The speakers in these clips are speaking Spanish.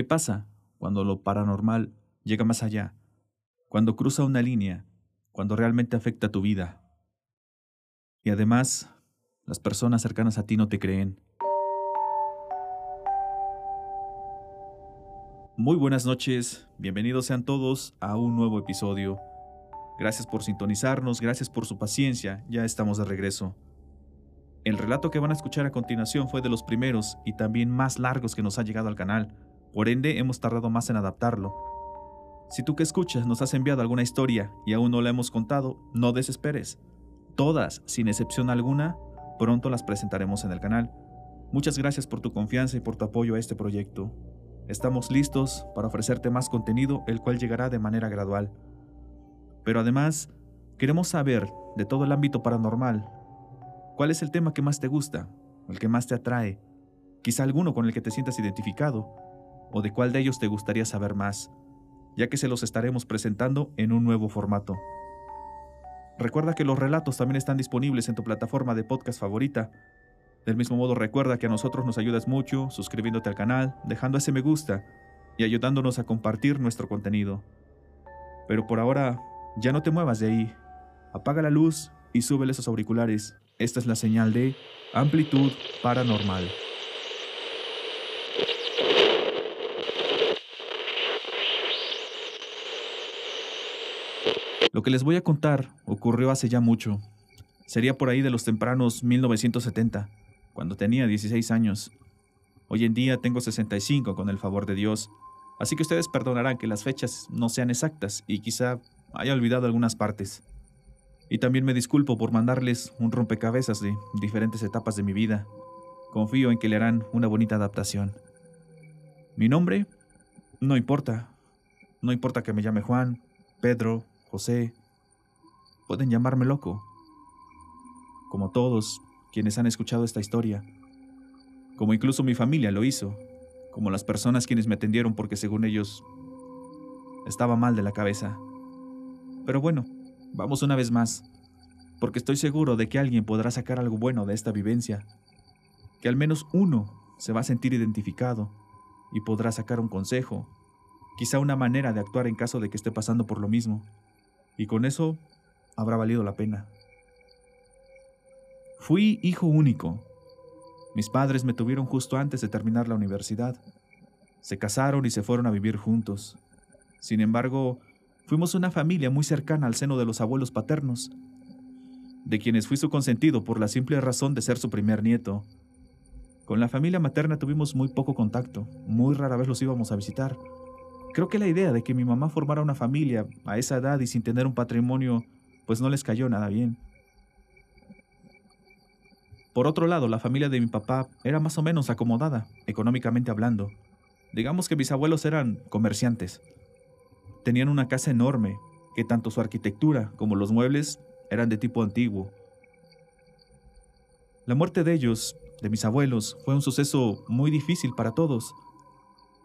¿Qué pasa cuando lo paranormal llega más allá? Cuando cruza una línea, cuando realmente afecta tu vida. Y además, las personas cercanas a ti no te creen. Muy buenas noches, bienvenidos sean todos a un nuevo episodio. Gracias por sintonizarnos, gracias por su paciencia, ya estamos de regreso. El relato que van a escuchar a continuación fue de los primeros y también más largos que nos ha llegado al canal, por ende hemos tardado más en adaptarlo. Si tú que escuchas nos has enviado alguna historia y aún no la hemos contado, no desesperes. Todas, sin excepción alguna, pronto las presentaremos en el canal. Muchas gracias por tu confianza y por tu apoyo a este proyecto. Estamos listos para ofrecerte más contenido, el cual llegará de manera gradual. Pero además, queremos saber de todo el ámbito paranormal. ¿Cuál es el tema que más te gusta? ¿El que más te atrae? Quizá alguno con el que te sientas identificado o de cuál de ellos te gustaría saber más, ya que se los estaremos presentando en un nuevo formato. Recuerda que los relatos también están disponibles en tu plataforma de podcast favorita. Del mismo modo recuerda que a nosotros nos ayudas mucho suscribiéndote al canal, dejando ese me gusta y ayudándonos a compartir nuestro contenido. Pero por ahora, ya no te muevas de ahí. Apaga la luz y súbele esos auriculares. Esta es la señal de amplitud paranormal. Lo que les voy a contar ocurrió hace ya mucho. Sería por ahí de los tempranos 1970, cuando tenía 16 años. Hoy en día tengo 65 con el favor de Dios, así que ustedes perdonarán que las fechas no sean exactas y quizá haya olvidado algunas partes. Y también me disculpo por mandarles un rompecabezas de diferentes etapas de mi vida. Confío en que le harán una bonita adaptación. Mi nombre no importa. No importa que me llame Juan, Pedro, José. Pueden llamarme loco. Como todos quienes han escuchado esta historia. Como incluso mi familia lo hizo. Como las personas quienes me atendieron porque según ellos estaba mal de la cabeza. Pero bueno, vamos una vez más. Porque estoy seguro de que alguien podrá sacar algo bueno de esta vivencia. Que al menos uno se va a sentir identificado y podrá sacar un consejo, quizá una manera de actuar en caso de que esté pasando por lo mismo y con eso habrá valido la pena. Fui hijo único. Mis padres me tuvieron justo antes de terminar la universidad. Se casaron y se fueron a vivir juntos. Sin embargo, fuimos una familia muy cercana al seno de los abuelos paternos, de quienes fui su consentido por la simple razón de ser su primer nieto. Con la familia materna tuvimos muy poco contacto, muy rara vez los íbamos a visitar, Creo que la idea de que mi mamá formara una familia a esa edad y sin tener un patrimonio, pues no les cayó nada bien. Por otro lado, la familia de mi papá era más o menos acomodada, económicamente hablando. Digamos que mis abuelos eran comerciantes. Tenían una casa enorme, que tanto su arquitectura como los muebles eran de tipo antiguo. La muerte de ellos, de mis abuelos, fue un suceso muy difícil para todos,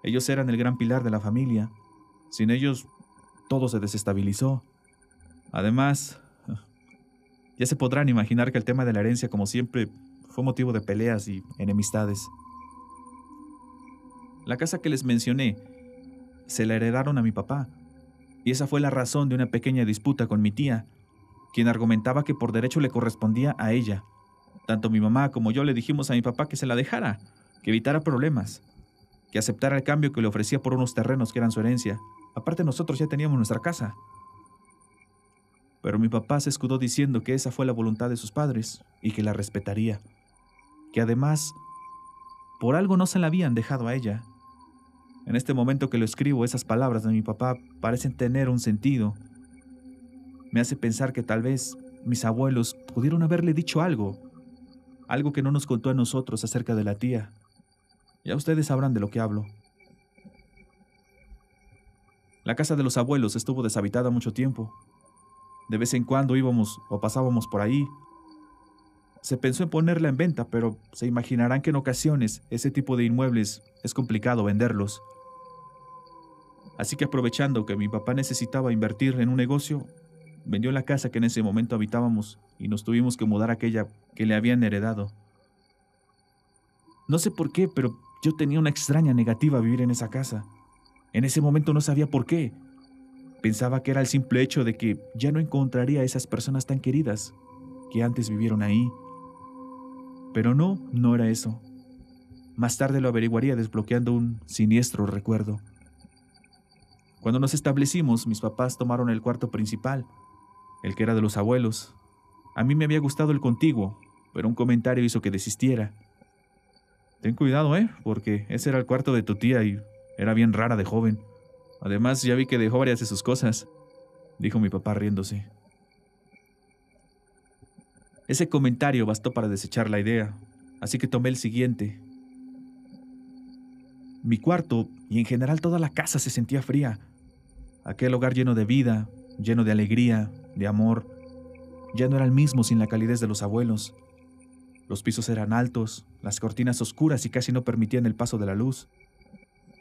ellos eran el gran pilar de la familia. Sin ellos, todo se desestabilizó. Además, ya se podrán imaginar que el tema de la herencia, como siempre, fue motivo de peleas y enemistades. La casa que les mencioné se la heredaron a mi papá, y esa fue la razón de una pequeña disputa con mi tía, quien argumentaba que por derecho le correspondía a ella. Tanto mi mamá como yo le dijimos a mi papá que se la dejara, que evitara problemas que aceptara el cambio que le ofrecía por unos terrenos que eran su herencia. Aparte nosotros ya teníamos nuestra casa. Pero mi papá se escudó diciendo que esa fue la voluntad de sus padres y que la respetaría. Que además, por algo no se la habían dejado a ella. En este momento que lo escribo, esas palabras de mi papá parecen tener un sentido. Me hace pensar que tal vez mis abuelos pudieron haberle dicho algo, algo que no nos contó a nosotros acerca de la tía. Ya ustedes sabrán de lo que hablo. La casa de los abuelos estuvo deshabitada mucho tiempo. De vez en cuando íbamos o pasábamos por ahí. Se pensó en ponerla en venta, pero se imaginarán que en ocasiones ese tipo de inmuebles es complicado venderlos. Así que aprovechando que mi papá necesitaba invertir en un negocio, vendió la casa que en ese momento habitábamos y nos tuvimos que mudar aquella que le habían heredado. No sé por qué, pero Yo tenía una extraña negativa a vivir en esa casa. En ese momento no sabía por qué. Pensaba que era el simple hecho de que ya no encontraría a esas personas tan queridas que antes vivieron ahí. Pero no, no era eso. Más tarde lo averiguaría desbloqueando un siniestro recuerdo. Cuando nos establecimos, mis papás tomaron el cuarto principal, el que era de los abuelos. A mí me había gustado el contiguo, pero un comentario hizo que desistiera. Ten cuidado, ¿eh? Porque ese era el cuarto de tu tía y era bien rara de joven. Además, ya vi que dejó varias de sus cosas, dijo mi papá riéndose. Ese comentario bastó para desechar la idea, así que tomé el siguiente. Mi cuarto y en general toda la casa se sentía fría. Aquel hogar lleno de vida, lleno de alegría, de amor, ya no era el mismo sin la calidez de los abuelos. Los pisos eran altos, las cortinas oscuras y casi no permitían el paso de la luz.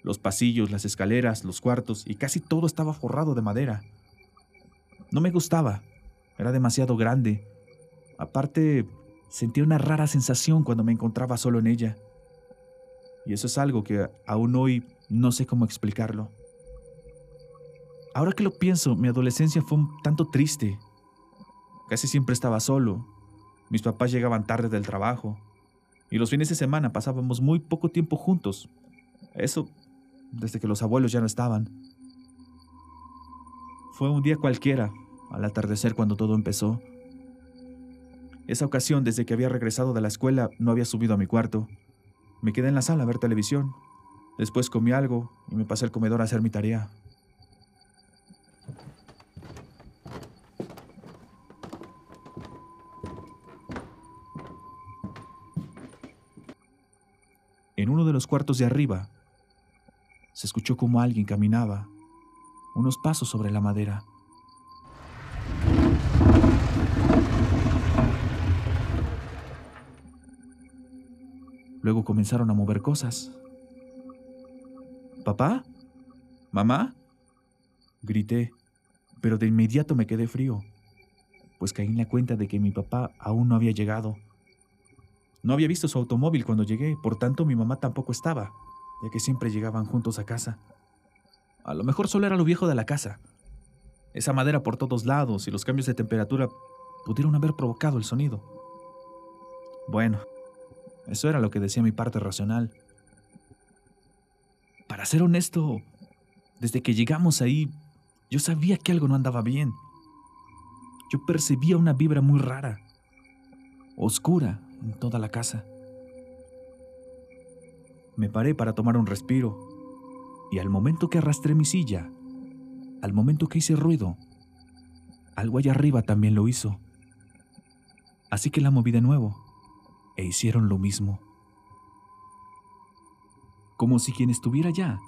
Los pasillos, las escaleras, los cuartos y casi todo estaba forrado de madera. No me gustaba, era demasiado grande. Aparte, sentía una rara sensación cuando me encontraba solo en ella. Y eso es algo que aún hoy no sé cómo explicarlo. Ahora que lo pienso, mi adolescencia fue un tanto triste. Casi siempre estaba solo. Mis papás llegaban tarde del trabajo. Y los fines de semana pasábamos muy poco tiempo juntos. Eso desde que los abuelos ya no estaban. Fue un día cualquiera, al atardecer cuando todo empezó. Esa ocasión, desde que había regresado de la escuela, no había subido a mi cuarto. Me quedé en la sala a ver televisión. Después comí algo y me pasé al comedor a hacer mi tarea. En uno de los cuartos de arriba se escuchó como alguien caminaba, unos pasos sobre la madera. Luego comenzaron a mover cosas. ¿Papá? ¿Mamá? Grité, pero de inmediato me quedé frío, pues caí en la cuenta de que mi papá aún no había llegado. No había visto su automóvil cuando llegué, por tanto mi mamá tampoco estaba ya que siempre llegaban juntos a casa. A lo mejor solo era lo viejo de la casa. Esa madera por todos lados y los cambios de temperatura pudieron haber provocado el sonido. Bueno, eso era lo que decía mi parte racional. Para ser honesto, desde que llegamos ahí, yo sabía que algo no andaba bien. Yo percibía una vibra muy rara, oscura en toda la casa. Me paré para tomar un respiro, y al momento que arrastré mi silla, al momento que hice ruido, algo allá arriba también lo hizo. Así que la moví de nuevo, e hicieron lo mismo. Como si quien estuviera allá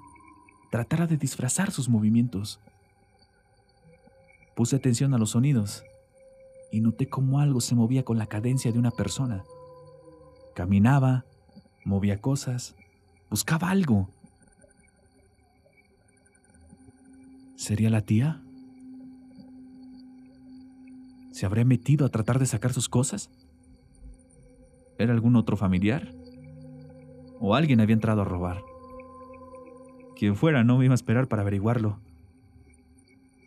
tratara de disfrazar sus movimientos. Puse atención a los sonidos y noté cómo algo se movía con la cadencia de una persona. Caminaba, movía cosas, Buscaba algo. ¿Sería la tía? ¿Se habría metido a tratar de sacar sus cosas? ¿Era algún otro familiar? ¿O alguien había entrado a robar? Quien fuera no me iba a esperar para averiguarlo.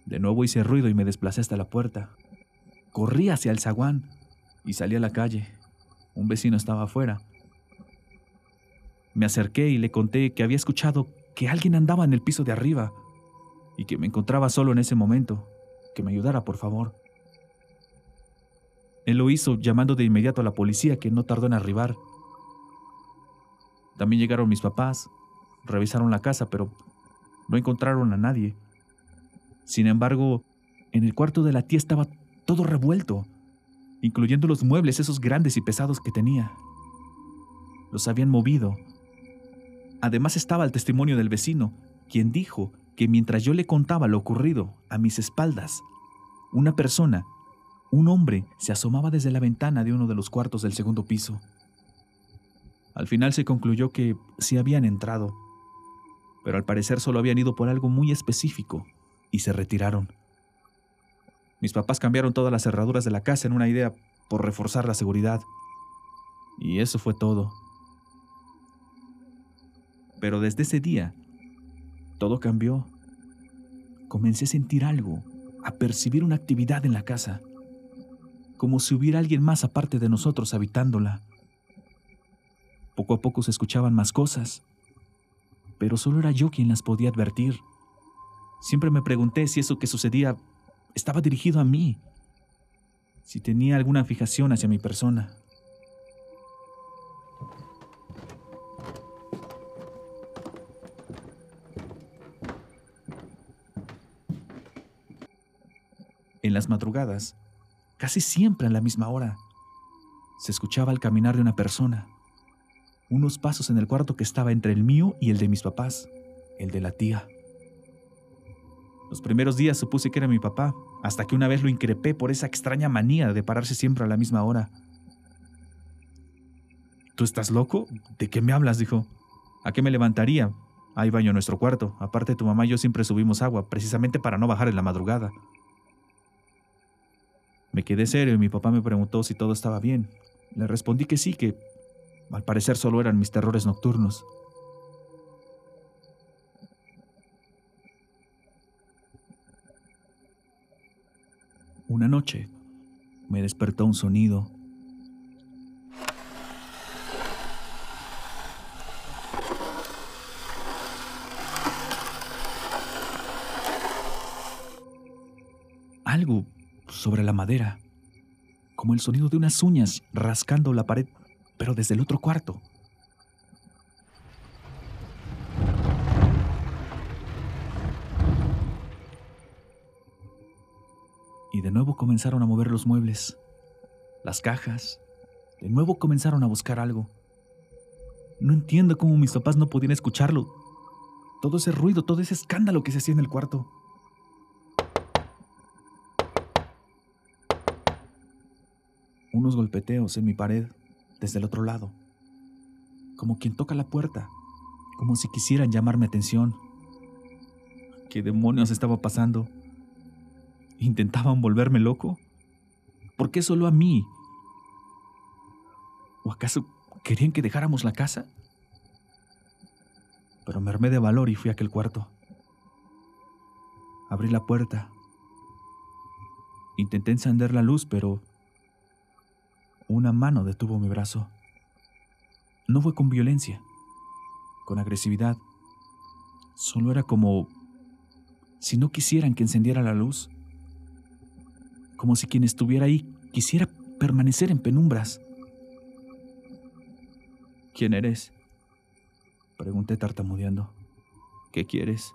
De nuevo hice ruido y me desplacé hasta la puerta. Corrí hacia el zaguán y salí a la calle. Un vecino estaba afuera me acerqué y le conté que había escuchado que alguien andaba en el piso de arriba y que me encontraba solo en ese momento, que me ayudara, por favor. Él lo hizo llamando de inmediato a la policía, que no tardó en arribar. También llegaron mis papás, revisaron la casa, pero no encontraron a nadie. Sin embargo, en el cuarto de la tía estaba todo revuelto, incluyendo los muebles esos grandes y pesados que tenía. Los habían movido Además estaba el testimonio del vecino, quien dijo que mientras yo le contaba lo ocurrido a mis espaldas, una persona, un hombre, se asomaba desde la ventana de uno de los cuartos del segundo piso. Al final se concluyó que sí habían entrado, pero al parecer solo habían ido por algo muy específico y se retiraron. Mis papás cambiaron todas las cerraduras de la casa en una idea por reforzar la seguridad. Y eso fue todo. Pero desde ese día, todo cambió. Comencé a sentir algo, a percibir una actividad en la casa, como si hubiera alguien más aparte de nosotros habitándola. Poco a poco se escuchaban más cosas, pero solo era yo quien las podía advertir. Siempre me pregunté si eso que sucedía estaba dirigido a mí, si tenía alguna fijación hacia mi persona. En las madrugadas, casi siempre a la misma hora, se escuchaba el caminar de una persona, unos pasos en el cuarto que estaba entre el mío y el de mis papás, el de la tía. Los primeros días supuse que era mi papá, hasta que una vez lo increpé por esa extraña manía de pararse siempre a la misma hora. ¿Tú estás loco? ¿De qué me hablas? dijo. ¿A qué me levantaría? Hay baño en nuestro cuarto. Aparte, tu mamá y yo siempre subimos agua, precisamente para no bajar en la madrugada. Me quedé serio y mi papá me preguntó si todo estaba bien. Le respondí que sí, que al parecer solo eran mis terrores nocturnos. Una noche me despertó un sonido. Algo sobre la madera, como el sonido de unas uñas rascando la pared, pero desde el otro cuarto. De nuevo comenzaron a mover los muebles, las cajas, de nuevo comenzaron a buscar algo. No entiendo cómo mis papás no podían escucharlo. Todo ese ruido, todo ese escándalo que se hacía en el cuarto. unos golpeteos en mi pared desde el otro lado, como quien toca la puerta, como si quisieran llamarme atención. ¿Qué demonios estaba pasando? ¿Intentaban volverme loco? ¿Por qué solo a mí? ¿O acaso querían que dejáramos la casa? Pero me armé de valor y fui a aquel cuarto. Abrí la puerta. Intenté encender la luz, pero una mano detuvo mi brazo. No fue con violencia, con agresividad. Solo era como si no quisieran que encendiera la luz. Como si quien estuviera ahí quisiera permanecer en penumbras. ¿Quién eres? Pregunté tartamudeando. ¿Qué quieres?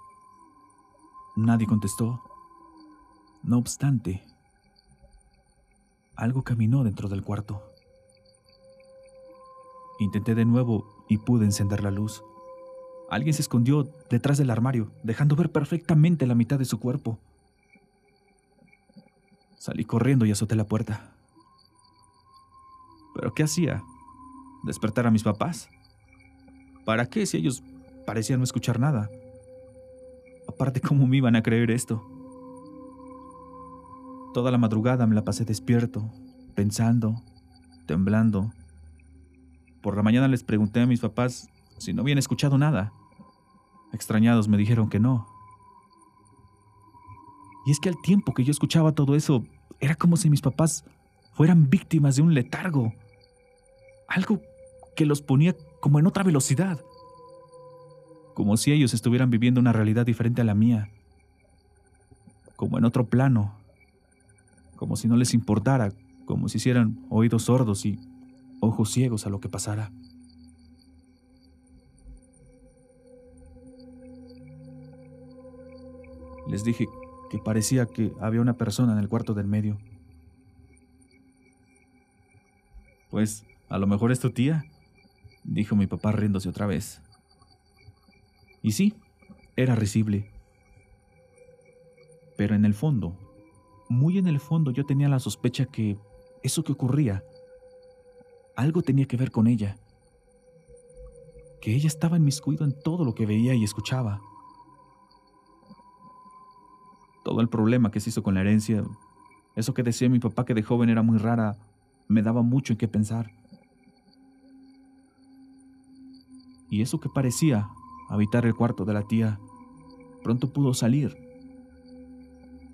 Nadie contestó. No obstante, algo caminó dentro del cuarto. Intenté de nuevo y pude encender la luz. Alguien se escondió detrás del armario, dejando ver perfectamente la mitad de su cuerpo. Salí corriendo y azoté la puerta. ¿Pero qué hacía? ¿Despertar a mis papás? ¿Para qué si ellos parecían no escuchar nada? Aparte, ¿cómo me iban a creer esto? Toda la madrugada me la pasé despierto, pensando, temblando. Por la mañana les pregunté a mis papás si no habían escuchado nada. Extrañados me dijeron que no. Y es que al tiempo que yo escuchaba todo eso, era como si mis papás fueran víctimas de un letargo. Algo que los ponía como en otra velocidad. Como si ellos estuvieran viviendo una realidad diferente a la mía. Como en otro plano, como si no les importara, como si hicieran oídos sordos y ojos ciegos a lo que pasara. Les dije que parecía que había una persona en el cuarto del medio. Pues a lo mejor es tu tía, dijo mi papá riéndose otra vez. Y sí, era risible. Pero en el fondo muy en el fondo yo tenía la sospecha que eso que ocurría, algo tenía que ver con ella. Que ella estaba inmiscuida en todo lo que veía y escuchaba. Todo el problema que se hizo con la herencia, eso que decía mi papá que de joven era muy rara, me daba mucho en qué pensar. Y eso que parecía habitar el cuarto de la tía, pronto pudo salir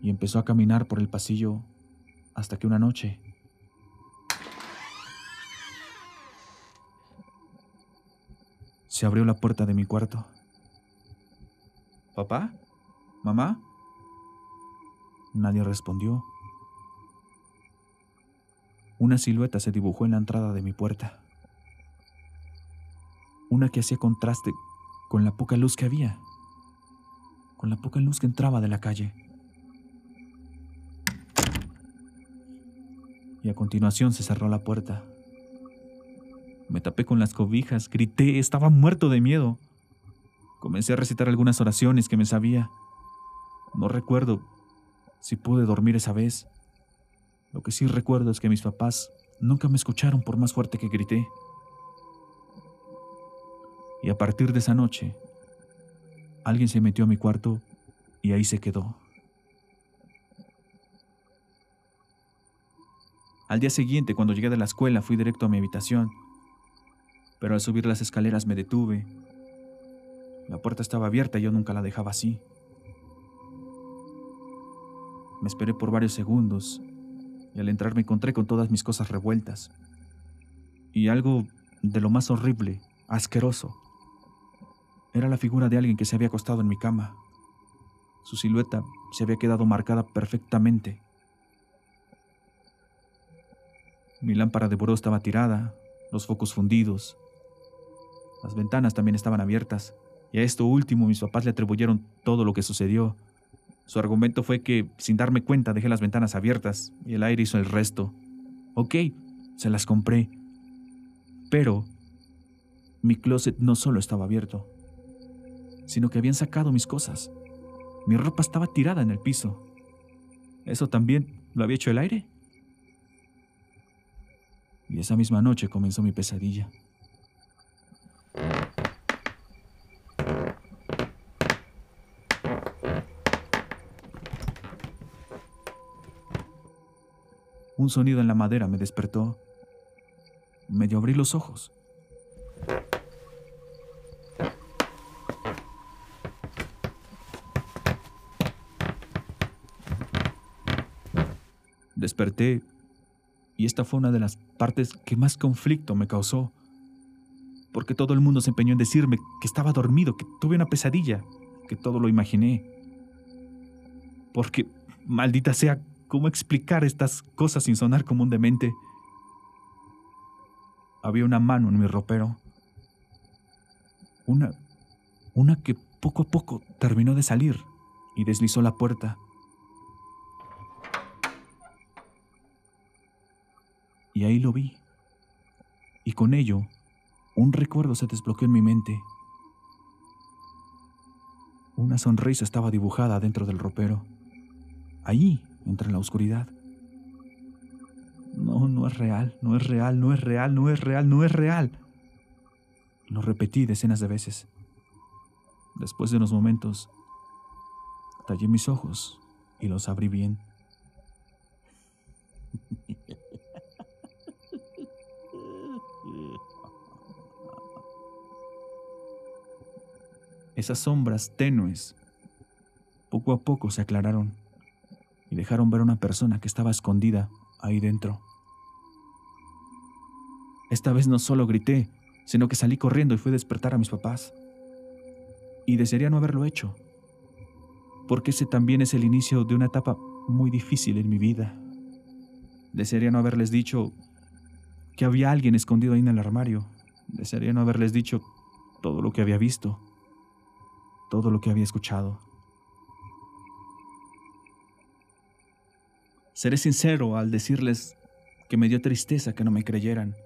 y empezó a caminar por el pasillo hasta que una noche se abrió la puerta de mi cuarto. ¿Papá? ¿Mamá? Nadie respondió. Una silueta se dibujó en la entrada de mi puerta. Una que hacía contraste con la poca luz que había, con la poca luz que entraba de la calle. Y a continuación se cerró la puerta. Me tapé con las cobijas, grité, estaba muerto de miedo. Comencé a recitar algunas oraciones que me sabía. No recuerdo si pude dormir esa vez. Lo que sí recuerdo es que mis papás nunca me escucharon por más fuerte que grité. Y a partir de esa noche, alguien se metió a mi cuarto y ahí se quedó. Al día siguiente, cuando llegué de la escuela, fui directo a mi habitación. Pero al subir las escaleras me detuve. La puerta estaba abierta y yo nunca la dejaba así. Me esperé por varios segundos y al entrar me encontré con todas mis cosas revueltas. Y algo de lo más horrible, asqueroso, era la figura de alguien que se había acostado en mi cama. Su silueta se había quedado marcada perfectamente. Mi lámpara de buró estaba tirada, los focos fundidos. Las ventanas también estaban abiertas, y a esto último mis papás le atribuyeron todo lo que sucedió. Su argumento fue que, sin darme cuenta, dejé las ventanas abiertas y el aire hizo el resto. Ok, se las compré. Pero mi closet no solo estaba abierto, sino que habían sacado mis cosas. Mi ropa estaba tirada en el piso. ¿Eso también lo había hecho el aire? Y esa misma noche comenzó mi pesadilla. Un sonido en la madera me despertó. Medio abrí los ojos. Desperté y esta fue una de las partes que más conflicto me causó, porque todo el mundo se empeñó en decirme que estaba dormido, que tuve una pesadilla, que todo lo imaginé. Porque, maldita sea, cómo explicar estas cosas sin sonar como un demente. Había una mano en mi ropero. Una. una que poco a poco terminó de salir y deslizó la puerta. Y ahí lo vi. Y con ello, un recuerdo se desbloqueó en mi mente. Una sonrisa estaba dibujada dentro del ropero. Allí, entre la oscuridad. No, no es real, no es real, no es real, no es real, no es real. Lo repetí decenas de veces. Después de unos momentos, tallé mis ojos y los abrí bien. Esas sombras tenues poco a poco se aclararon y dejaron ver a una persona que estaba escondida ahí dentro. Esta vez no solo grité, sino que salí corriendo y fui a despertar a mis papás. Y desearía no haberlo hecho, porque ese también es el inicio de una etapa muy difícil en mi vida. Desearía no haberles dicho que había alguien escondido ahí en el armario. Desearía no haberles dicho todo lo que había visto, todo lo que había escuchado. Seré sincero al decirles que me dio tristeza que no me creyeran.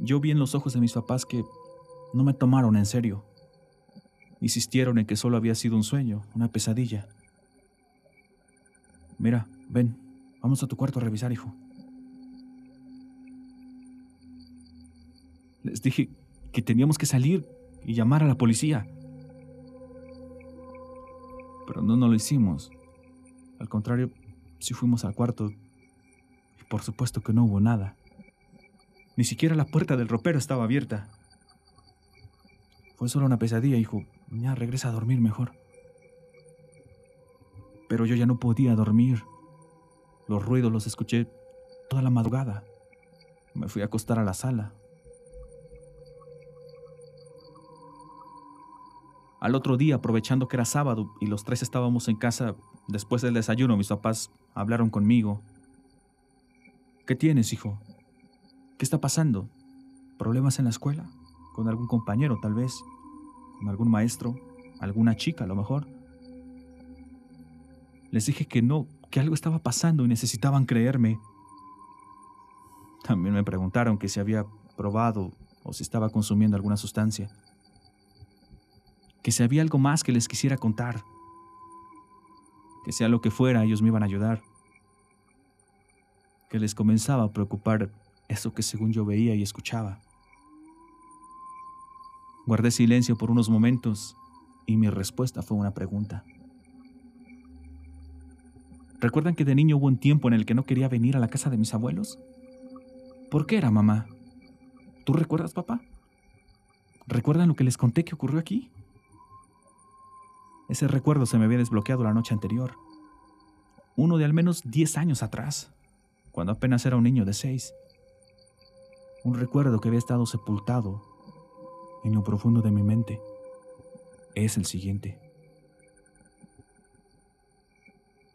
Yo vi en los ojos de mis papás que no me tomaron en serio. Insistieron en que solo había sido un sueño, una pesadilla. Mira, ven, vamos a tu cuarto a revisar, hijo. Les dije que teníamos que salir y llamar a la policía. Pero no, no lo hicimos. Al contrario, si fuimos al cuarto y por supuesto que no hubo nada. Ni siquiera la puerta del ropero estaba abierta. Fue solo una pesadilla, hijo. Ya regresa a dormir mejor. Pero yo ya no podía dormir. Los ruidos los escuché toda la madrugada. Me fui a acostar a la sala. Al otro día, aprovechando que era sábado y los tres estábamos en casa, después del desayuno, mis papás hablaron conmigo. ¿Qué tienes, hijo? ¿Qué está pasando? ¿Problemas en la escuela? ¿Con algún compañero, tal vez? ¿Con algún maestro? ¿Alguna chica, a lo mejor? Les dije que no, que algo estaba pasando y necesitaban creerme. También me preguntaron que si había probado o si estaba consumiendo alguna sustancia. Que si había algo más que les quisiera contar. Que sea lo que fuera, ellos me iban a ayudar. Que les comenzaba a preocupar eso que según yo veía y escuchaba. Guardé silencio por unos momentos y mi respuesta fue una pregunta. ¿Recuerdan que de niño hubo un tiempo en el que no quería venir a la casa de mis abuelos? ¿Por qué era, mamá? ¿Tú recuerdas, papá? ¿Recuerdan lo que les conté que ocurrió aquí? Ese recuerdo se me había desbloqueado la noche anterior. Uno de al menos 10 años atrás, cuando apenas era un niño de 6. Un recuerdo que había estado sepultado en lo profundo de mi mente. Es el siguiente.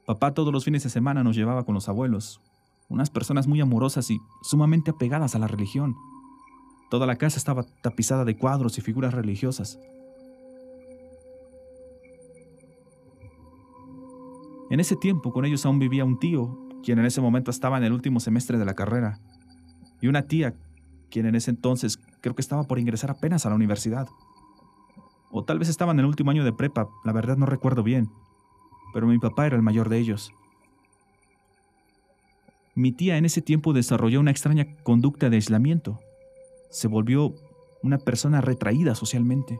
Papá todos los fines de semana nos llevaba con los abuelos, unas personas muy amorosas y sumamente apegadas a la religión. Toda la casa estaba tapizada de cuadros y figuras religiosas. En ese tiempo con ellos aún vivía un tío, quien en ese momento estaba en el último semestre de la carrera, y una tía, quien en ese entonces creo que estaba por ingresar apenas a la universidad. O tal vez estaba en el último año de prepa, la verdad no recuerdo bien pero mi papá era el mayor de ellos. Mi tía en ese tiempo desarrolló una extraña conducta de aislamiento. Se volvió una persona retraída socialmente,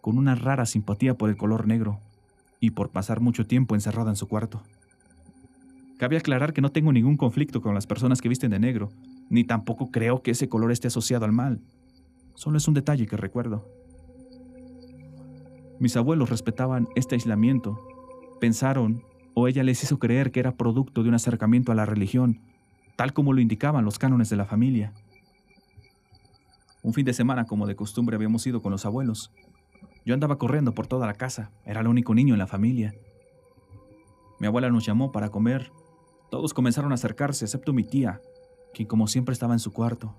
con una rara simpatía por el color negro y por pasar mucho tiempo encerrada en su cuarto. Cabe aclarar que no tengo ningún conflicto con las personas que visten de negro, ni tampoco creo que ese color esté asociado al mal. Solo es un detalle que recuerdo. Mis abuelos respetaban este aislamiento. Pensaron, o ella les hizo creer que era producto de un acercamiento a la religión, tal como lo indicaban los cánones de la familia. Un fin de semana, como de costumbre, habíamos ido con los abuelos. Yo andaba corriendo por toda la casa, era el único niño en la familia. Mi abuela nos llamó para comer. Todos comenzaron a acercarse, excepto mi tía, quien como siempre estaba en su cuarto.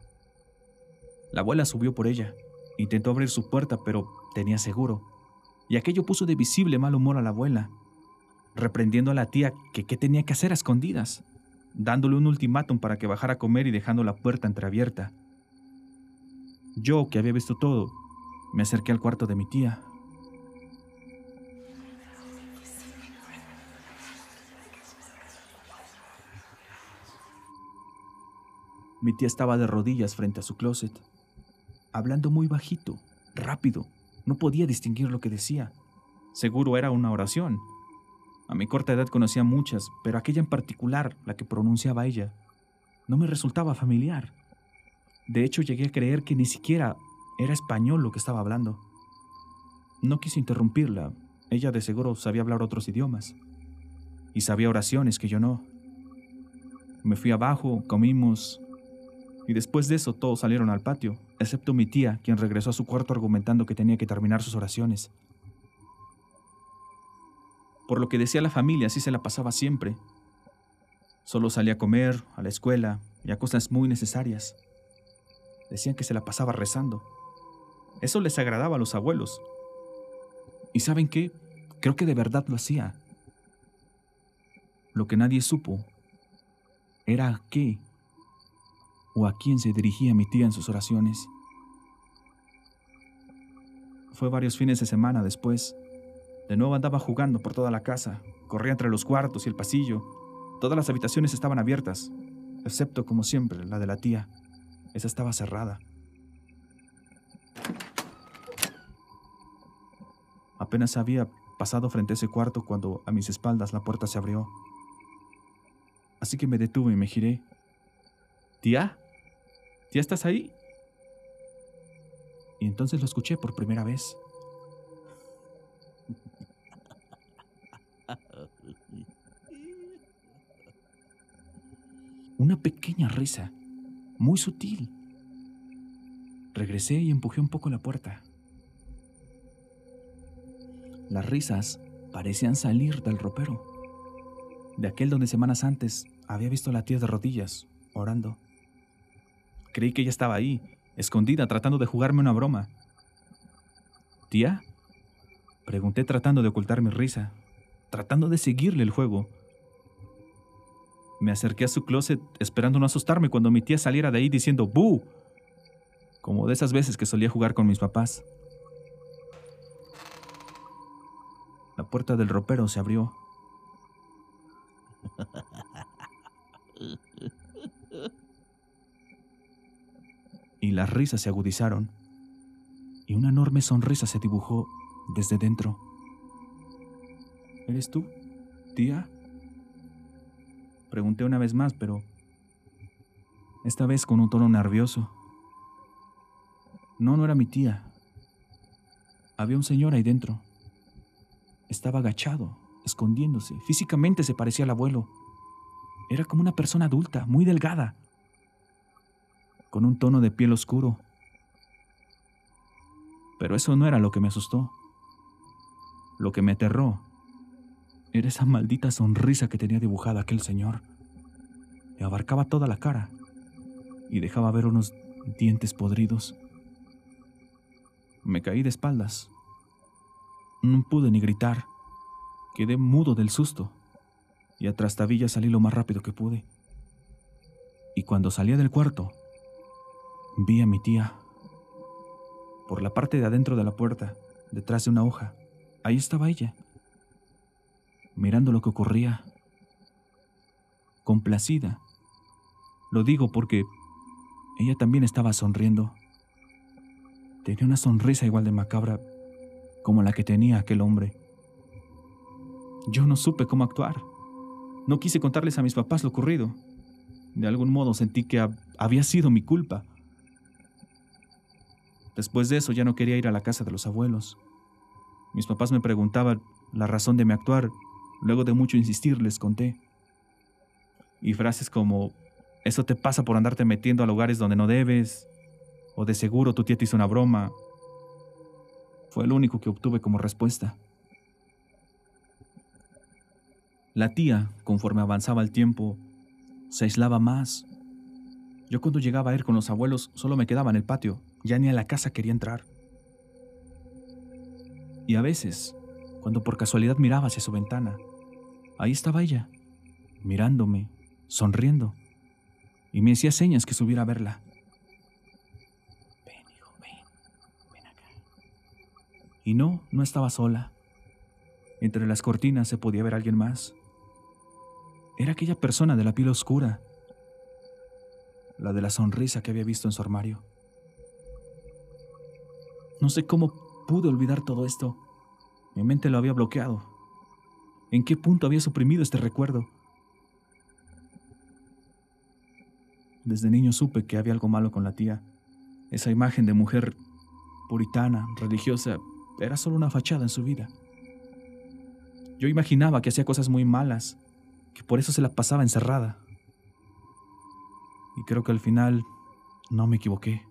La abuela subió por ella. Intentó abrir su puerta, pero tenía seguro y aquello puso de visible mal humor a la abuela, reprendiendo a la tía que qué tenía que hacer a escondidas, dándole un ultimátum para que bajara a comer y dejando la puerta entreabierta. Yo, que había visto todo, me acerqué al cuarto de mi tía. Mi tía estaba de rodillas frente a su closet, hablando muy bajito, rápido, no podía distinguir lo que decía. Seguro era una oración. A mi corta edad conocía muchas, pero aquella en particular, la que pronunciaba ella, no me resultaba familiar. De hecho, llegué a creer que ni siquiera era español lo que estaba hablando. No quise interrumpirla. Ella de seguro sabía hablar otros idiomas. Y sabía oraciones que yo no. Me fui abajo, comimos, y después de eso todos salieron al patio, excepto mi tía, quien regresó a su cuarto argumentando que tenía que terminar sus oraciones. Por lo que decía la familia, así se la pasaba siempre. Solo salía a comer, a la escuela y a cosas muy necesarias. Decían que se la pasaba rezando. Eso les agradaba a los abuelos. ¿Y saben qué? Creo que de verdad lo hacía. Lo que nadie supo era a qué o a quién se dirigía mi tía en sus oraciones. Fue varios fines de semana después. De nuevo andaba jugando por toda la casa, corría entre los cuartos y el pasillo. Todas las habitaciones estaban abiertas, excepto, como siempre, la de la tía. Esa estaba cerrada. Apenas había pasado frente a ese cuarto cuando a mis espaldas la puerta se abrió. Así que me detuve y me giré. ¿Tía? ¿Ya estás ahí? Y entonces lo escuché por primera vez. Una pequeña risa, muy sutil. Regresé y empujé un poco la puerta. Las risas parecían salir del ropero, de aquel donde semanas antes había visto a la tía de rodillas, orando. Creí que ella estaba ahí, escondida, tratando de jugarme una broma. ¿Tía? Pregunté tratando de ocultar mi risa, tratando de seguirle el juego. Me acerqué a su closet esperando no asustarme cuando mi tía saliera de ahí diciendo ¡Bu! Como de esas veces que solía jugar con mis papás. Puerta del ropero se abrió. Y las risas se agudizaron, y una enorme sonrisa se dibujó desde dentro. ¿Eres tú, tía? Pregunté una vez más, pero esta vez con un tono nervioso. No, no era mi tía. Había un señor ahí dentro. Estaba agachado, escondiéndose. Físicamente se parecía al abuelo. Era como una persona adulta, muy delgada, con un tono de piel oscuro. Pero eso no era lo que me asustó. Lo que me aterró era esa maldita sonrisa que tenía dibujada aquel señor. Le abarcaba toda la cara y dejaba ver unos dientes podridos. Me caí de espaldas. No pude ni gritar. Quedé mudo del susto y a trastabilla salí lo más rápido que pude. Y cuando salía del cuarto, vi a mi tía. Por la parte de adentro de la puerta, detrás de una hoja, ahí estaba ella, mirando lo que ocurría. Complacida. Lo digo porque ella también estaba sonriendo. Tenía una sonrisa igual de macabra como la que tenía aquel hombre. Yo no supe cómo actuar. No quise contarles a mis papás lo ocurrido. De algún modo sentí que había sido mi culpa. Después de eso ya no quería ir a la casa de los abuelos. Mis papás me preguntaban la razón de mi actuar. Luego de mucho insistir les conté. Y frases como, eso te pasa por andarte metiendo a lugares donde no debes, o de seguro tu tía te hizo una broma. Fue lo único que obtuve como respuesta. La tía, conforme avanzaba el tiempo, se aislaba más. Yo cuando llegaba a ir con los abuelos solo me quedaba en el patio, ya ni a la casa quería entrar. Y a veces, cuando por casualidad miraba hacia su ventana, ahí estaba ella, mirándome, sonriendo, y me hacía señas que subiera a verla. Ven, hijo, ven, ven acá. Y no, no estaba sola. Entre las cortinas se podía ver alguien más. Era aquella persona de la piel oscura, la de la sonrisa que había visto en su armario. No sé cómo pude olvidar todo esto. Mi mente lo había bloqueado. ¿En qué punto había suprimido este recuerdo? Desde niño supe que había algo malo con la tía. Esa imagen de mujer puritana, religiosa, era solo una fachada en su vida. Yo imaginaba que hacía cosas muy malas, que por eso se la pasaba encerrada. Y creo que al final no me equivoqué.